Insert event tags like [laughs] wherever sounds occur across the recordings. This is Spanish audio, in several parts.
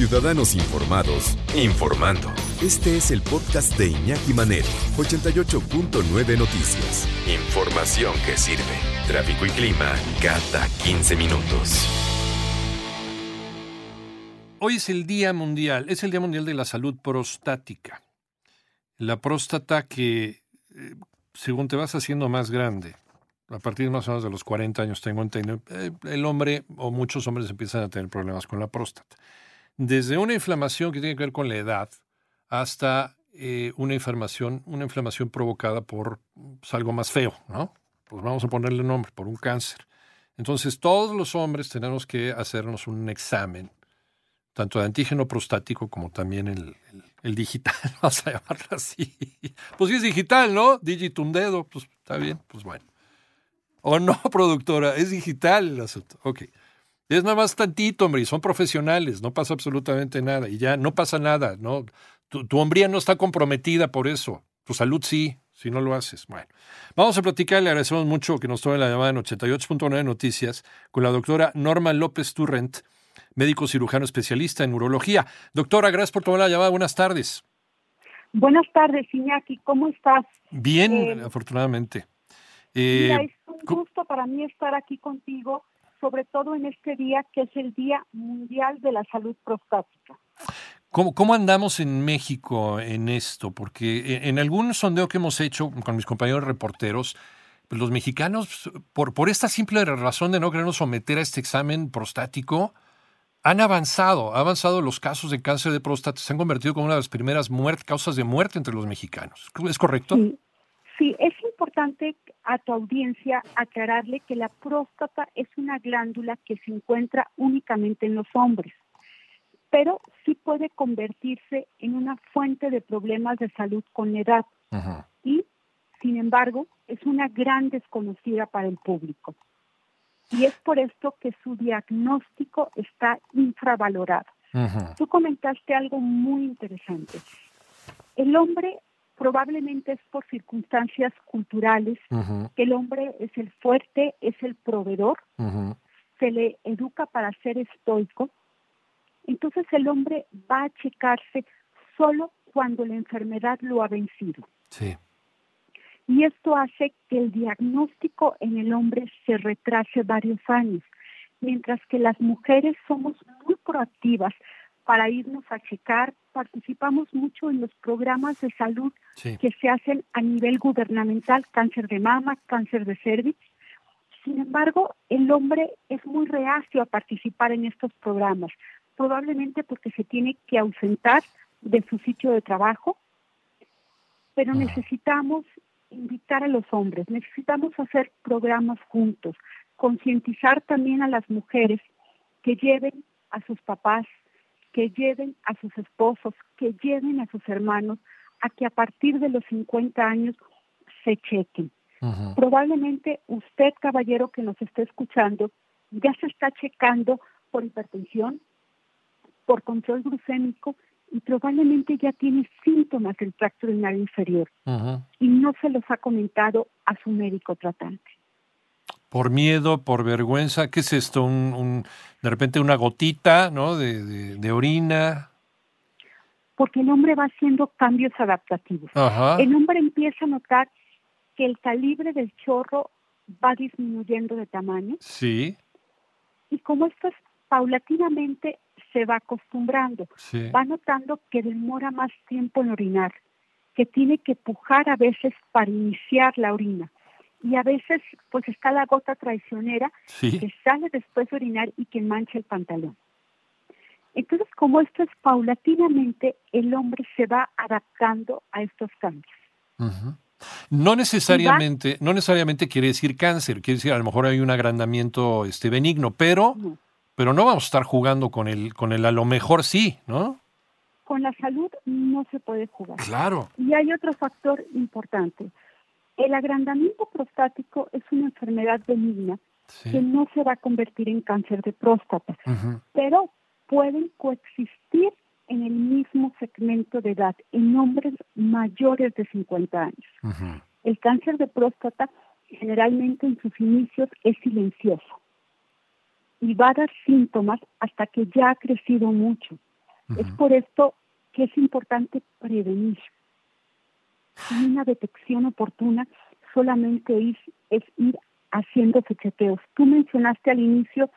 Ciudadanos informados, informando. Este es el podcast de Iñaki Manero, 88.9 Noticias. Información que sirve. Tráfico y clima cada 15 minutos. Hoy es el Día Mundial, es el Día Mundial de la Salud Prostática. La próstata que, eh, según te vas haciendo más grande, a partir más o menos de los 40 años tengo entendido, eh, el hombre o muchos hombres empiezan a tener problemas con la próstata. Desde una inflamación que tiene que ver con la edad hasta eh, una inflamación, una inflamación provocada por pues, algo más feo, ¿no? Pues vamos a ponerle nombre, por un cáncer. Entonces todos los hombres tenemos que hacernos un examen tanto de antígeno prostático como también el, digital, [laughs] vamos a llamarlo así. Pues sí es digital, ¿no? Digitum dedo, pues está bien, pues bueno. O no, productora, es digital el asunto. Ok. Es nada más tantito, hombre, y son profesionales, no pasa absolutamente nada, y ya no pasa nada, ¿no? Tu, tu hombría no está comprometida por eso, tu salud sí, si no lo haces. Bueno, vamos a platicar, le agradecemos mucho que nos tome la llamada en 88.9 Noticias con la doctora Norma López Turrent, médico cirujano especialista en urología. Doctora, gracias por tomar la llamada. Buenas tardes. Buenas tardes, Iñaki. ¿Cómo estás? Bien, eh, afortunadamente. Eh, mira, es un gusto para mí estar aquí contigo, sobre todo en este día que es el Día Mundial de la Salud Prostática. ¿Cómo, ¿Cómo, andamos en México en esto? Porque en algún sondeo que hemos hecho con mis compañeros reporteros, pues los mexicanos, por, por esta simple razón de no querernos someter a este examen prostático, han avanzado, han avanzado los casos de cáncer de próstata, se han convertido como una de las primeras muerte, causas de muerte entre los mexicanos. ¿Es correcto? Sí, sí, es importante a tu audiencia aclararle que la próstata es una glándula que se encuentra únicamente en los hombres, pero sí puede convertirse en una fuente de problemas de salud con la edad. Y, sin embargo, es una gran desconocida para el público y es por esto que su diagnóstico está infravalorado. -huh. Tú comentaste algo muy interesante. El hombre probablemente es por circunstancias culturales, uh -huh. que el hombre es el fuerte, es el proveedor, uh -huh. se le educa para ser estoico, entonces el hombre va a checarse solo cuando la enfermedad lo ha vencido. Sí y esto hace que el diagnóstico en el hombre se retrase varios años, mientras que las mujeres somos muy proactivas para irnos a checar, participamos mucho en los programas de salud sí. que se hacen a nivel gubernamental, cáncer de mama, cáncer de cervix. Sin embargo, el hombre es muy reacio a participar en estos programas, probablemente porque se tiene que ausentar de su sitio de trabajo, pero necesitamos invitar a los hombres, necesitamos hacer programas juntos, concientizar también a las mujeres que lleven a sus papás, que lleven a sus esposos, que lleven a sus hermanos a que a partir de los 50 años se chequen. Uh -huh. Probablemente usted, caballero que nos esté escuchando, ya se está checando por hipertensión, por control glucémico y probablemente ya tiene síntomas del tracto urinario inferior uh -huh. y no se los ha comentado a su médico tratante. Por miedo, por vergüenza, ¿qué es esto? Un, un de repente una gotita, ¿no? De, de, de, orina. Porque el hombre va haciendo cambios adaptativos. Ajá. El hombre empieza a notar que el calibre del chorro va disminuyendo de tamaño. Sí. Y como esto es paulatinamente se va acostumbrando, sí. va notando que demora más tiempo en orinar, que tiene que pujar a veces para iniciar la orina. Y a veces pues está la gota traicionera sí. que sale después de orinar y que mancha el pantalón. Entonces, como esto es paulatinamente, el hombre se va adaptando a estos cambios. Uh -huh. No necesariamente, no necesariamente quiere decir cáncer, quiere decir a lo mejor hay un agrandamiento este benigno, pero, no. pero no vamos a estar jugando con el, con el a lo mejor sí, ¿no? Con la salud no se puede jugar. Claro. Y hay otro factor importante. El agrandamiento prostático es una enfermedad benigna que no se va a convertir en cáncer de próstata, pero pueden coexistir en el mismo segmento de edad, en hombres mayores de 50 años. El cáncer de próstata generalmente en sus inicios es silencioso y va a dar síntomas hasta que ya ha crecido mucho. Es por esto que es importante prevenir. Una detección oportuna solamente es, ir haciendo chequeos. Tú mencionaste al inicio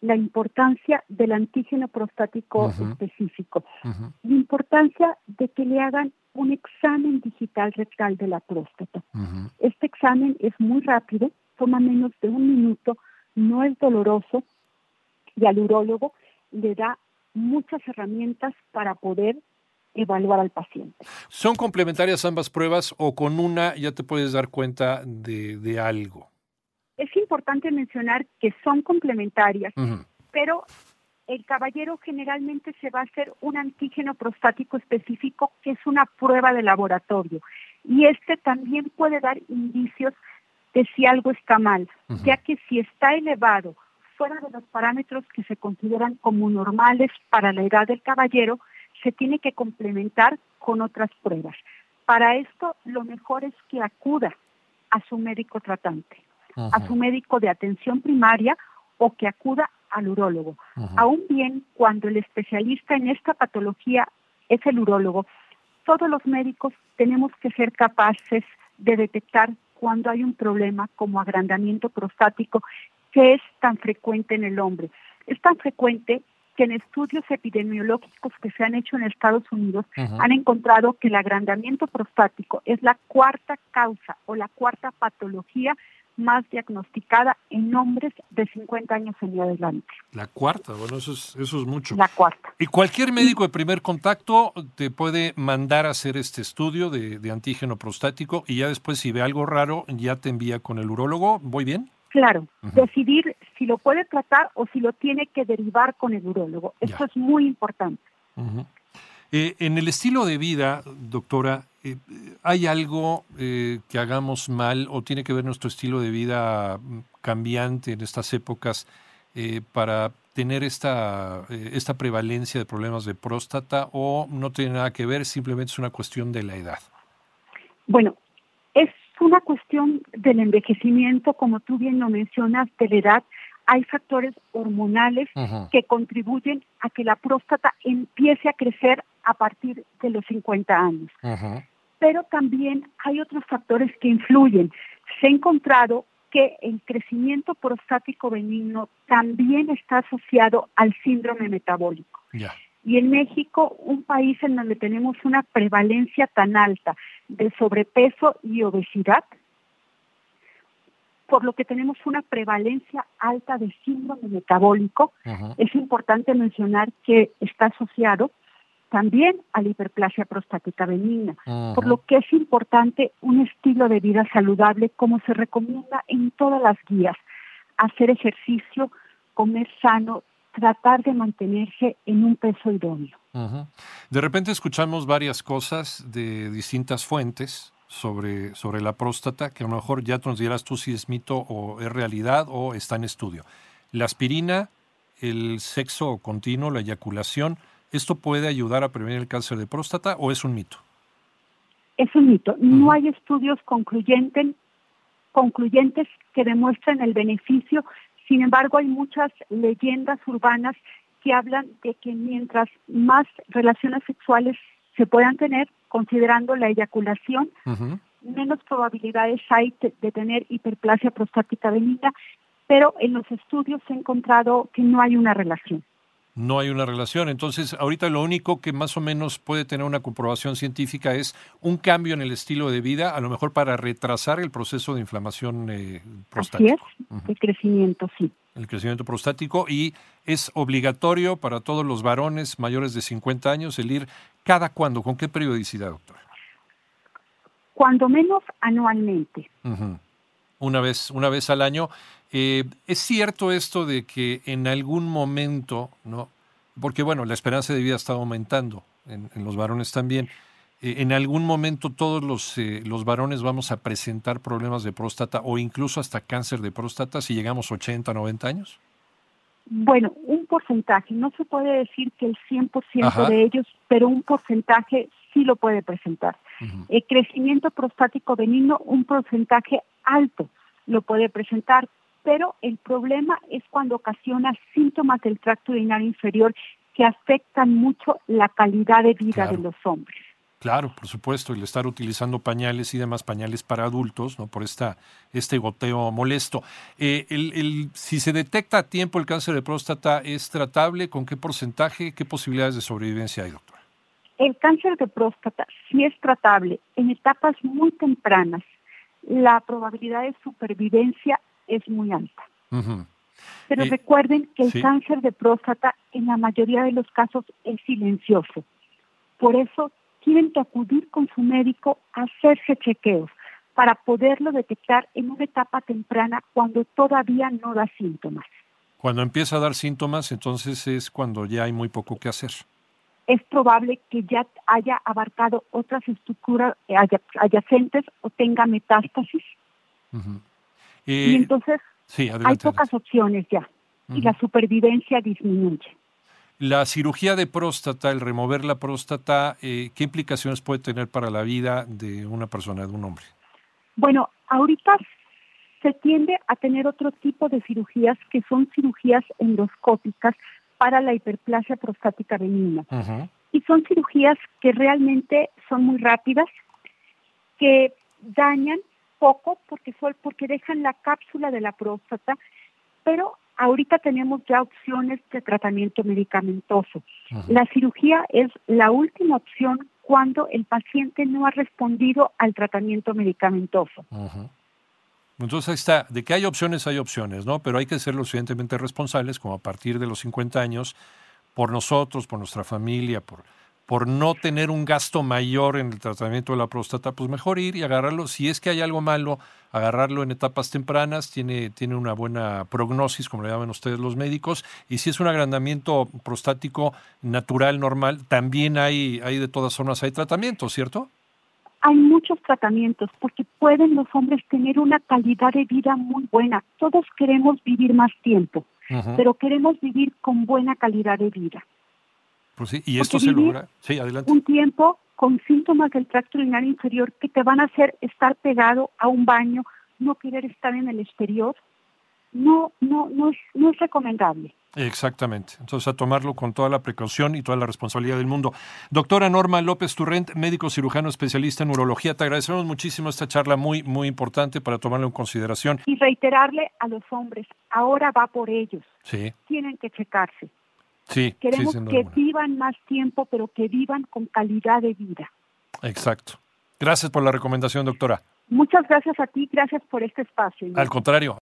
la importancia del antígeno prostático específico, la importancia de que le hagan un examen digital rectal de la próstata. Este examen es muy rápido, toma menos de un minuto, no es doloroso y al urólogo le da muchas herramientas para poder evaluar al paciente. ¿Son complementarias ambas pruebas o con una ya te puedes dar cuenta de, algo? Es importante mencionar que son complementarias, pero el caballero generalmente se va a hacer un antígeno prostático específico, que es una prueba de laboratorio. Y este también puede dar indicios de si algo está mal, ya que si está elevado fuera de los parámetros que se consideran como normales para la edad del caballero, se tiene que complementar con otras pruebas. Para esto, lo mejor es que acuda a su médico tratante, a su médico de atención primaria o que acuda al urólogo. Aún bien, cuando el especialista en esta patología es el urólogo, todos los médicos tenemos que ser capaces de detectar cuando hay un problema como agrandamiento prostático que es tan frecuente en el hombre. Es tan frecuente que en estudios epidemiológicos que se han hecho en Estados Unidos han encontrado que el agrandamiento prostático es la cuarta causa o la cuarta patología más diagnosticada en hombres de 50 años en adelante. La cuarta, bueno, eso es, eso es mucho. La cuarta. Y cualquier médico de primer contacto te puede mandar a hacer este estudio de, de antígeno prostático y ya después si ve algo raro ya te envía con el urólogo. ¿Voy bien? Claro, decidir si lo puede tratar o si lo tiene que derivar con el urólogo. Esto es muy importante. Eh, en el estilo de vida, doctora, eh, ¿hay algo eh, que hagamos mal o tiene que ver nuestro estilo de vida mm, cambiante en estas épocas para tener esta, esta prevalencia de problemas de próstata o no tiene nada que ver, simplemente es una cuestión de la edad? Bueno, es una cuestión del envejecimiento, como tú bien lo mencionas, de la edad. Hay factores hormonales que contribuyen a que la próstata empiece a crecer a partir de los 50 años. Pero también hay otros factores que influyen. Se ha encontrado que el crecimiento prostático benigno también está asociado al síndrome metabólico. Y en México, un país en donde tenemos una prevalencia tan alta de sobrepeso y obesidad, por lo que tenemos una prevalencia alta de síndrome metabólico, es importante mencionar que está asociado también a la hiperplasia prostática benigna, por lo que es importante un estilo de vida saludable como se recomienda en todas las guías, hacer ejercicio, comer sano, tratar de mantenerse en un peso idóneo. De repente escuchamos varias cosas de distintas fuentes sobre, sobre la próstata, que a lo mejor ya nos dirás tú si es mito o es realidad o está en estudio. La aspirina, el sexo continuo, la eyaculación, ¿esto puede ayudar a prevenir el cáncer de próstata o es un mito? Es un mito. No hay estudios concluyentes, concluyentes que demuestren el beneficio sin embargo, hay muchas leyendas urbanas que hablan de que mientras más relaciones sexuales se puedan tener, considerando la eyaculación, menos probabilidades hay de, tener hiperplasia prostática benigna, pero en los estudios se ha encontrado que no hay una relación no hay una relación. Entonces, ahorita lo único que más o menos puede tener una comprobación científica es un cambio en el estilo de vida, a lo mejor para retrasar el proceso de inflamación eh, prostático. Así es, el crecimiento, sí. El crecimiento prostático y es obligatorio para todos los varones mayores de 50 años el ir cada cuándo, ¿con qué periodicidad, doctor? Cuando menos anualmente. una vez, una vez al año. Eh, ¿Es cierto esto de que en algún momento, ¿no? porque bueno, la esperanza de vida está aumentando en, los varones también, eh, en algún momento todos los, eh, los varones vamos a presentar problemas de próstata o incluso hasta cáncer de próstata si llegamos a 80, 90 años? Bueno, un porcentaje, no se puede decir que el 100% de ellos, pero un porcentaje sí lo puede presentar. El crecimiento prostático benigno, un porcentaje alto lo puede presentar, pero el problema es cuando ocasiona síntomas del tracto urinario inferior que afectan mucho la calidad de vida de los hombres. Claro, por supuesto, el estar utilizando pañales y demás pañales para adultos, ¿no? Por esta, este goteo molesto. Eh, el, si se detecta a tiempo el cáncer de próstata, ¿es tratable? ¿Con qué porcentaje? ¿Qué posibilidades de sobrevivencia hay, doctora? El cáncer de próstata sí es tratable en etapas muy tempranas. La probabilidad de supervivencia es muy alta. Pero eh, recuerden que el cáncer de próstata en la mayoría de los casos es silencioso. Por eso tienen que acudir con su médico a hacerse chequeos para poderlo detectar en una etapa temprana cuando todavía no da síntomas. Cuando empieza a dar síntomas, entonces es cuando ya hay muy poco que hacer. Es probable que ya haya abarcado otras estructuras adyacentes o tenga metástasis. y entonces hay pocas opciones ya y la supervivencia disminuye. La cirugía de próstata, el remover la próstata, eh, ¿qué implicaciones puede tener para la vida de una persona, de un hombre? Bueno, ahorita se tiende a tener otro tipo de cirugías que son cirugías endoscópicas para la hiperplasia prostática benigna. Y son cirugías que realmente son muy rápidas, que dañan poco porque, porque dejan la cápsula de la próstata, pero ahorita tenemos ya opciones de tratamiento medicamentoso. La cirugía es la última opción cuando el paciente no ha respondido al tratamiento medicamentoso. Entonces ahí está, de que hay opciones, hay opciones, ¿no? Pero hay que ser lo suficientemente responsables como a partir de los 50 años, por nosotros, por nuestra familia, por por no tener un gasto mayor en el tratamiento de la próstata, pues mejor ir y agarrarlo. Si es que hay algo malo, agarrarlo en etapas tempranas, tiene, tiene una buena prognosis, como le llaman ustedes los médicos. Y si es un agrandamiento prostático natural, normal, también hay, hay de todas formas, hay tratamientos, ¿cierto? Hay muchos tratamientos porque pueden los hombres tener una calidad de vida muy buena. Todos queremos vivir más tiempo, pero queremos vivir con buena calidad de vida. Pues sí, y esto se logra. Sí, adelante. Un tiempo con síntomas del tracto urinario inferior que te van a hacer estar pegado a un baño, no querer estar en el exterior, no, no, no es, no es recomendable. Exactamente. Entonces, a tomarlo con toda la precaución y toda la responsabilidad del mundo. Doctora Norma López Turrent, médico cirujano especialista en urología, te agradecemos muchísimo esta charla muy, muy importante para tomarlo en consideración. Y reiterarle a los hombres, ahora va por ellos. Sí. Tienen que checarse. Sí, Queremos que vivan más tiempo, pero que vivan con calidad de vida. Exacto. Gracias por la recomendación, doctora. Muchas gracias a ti, gracias por este espacio. Al contrario.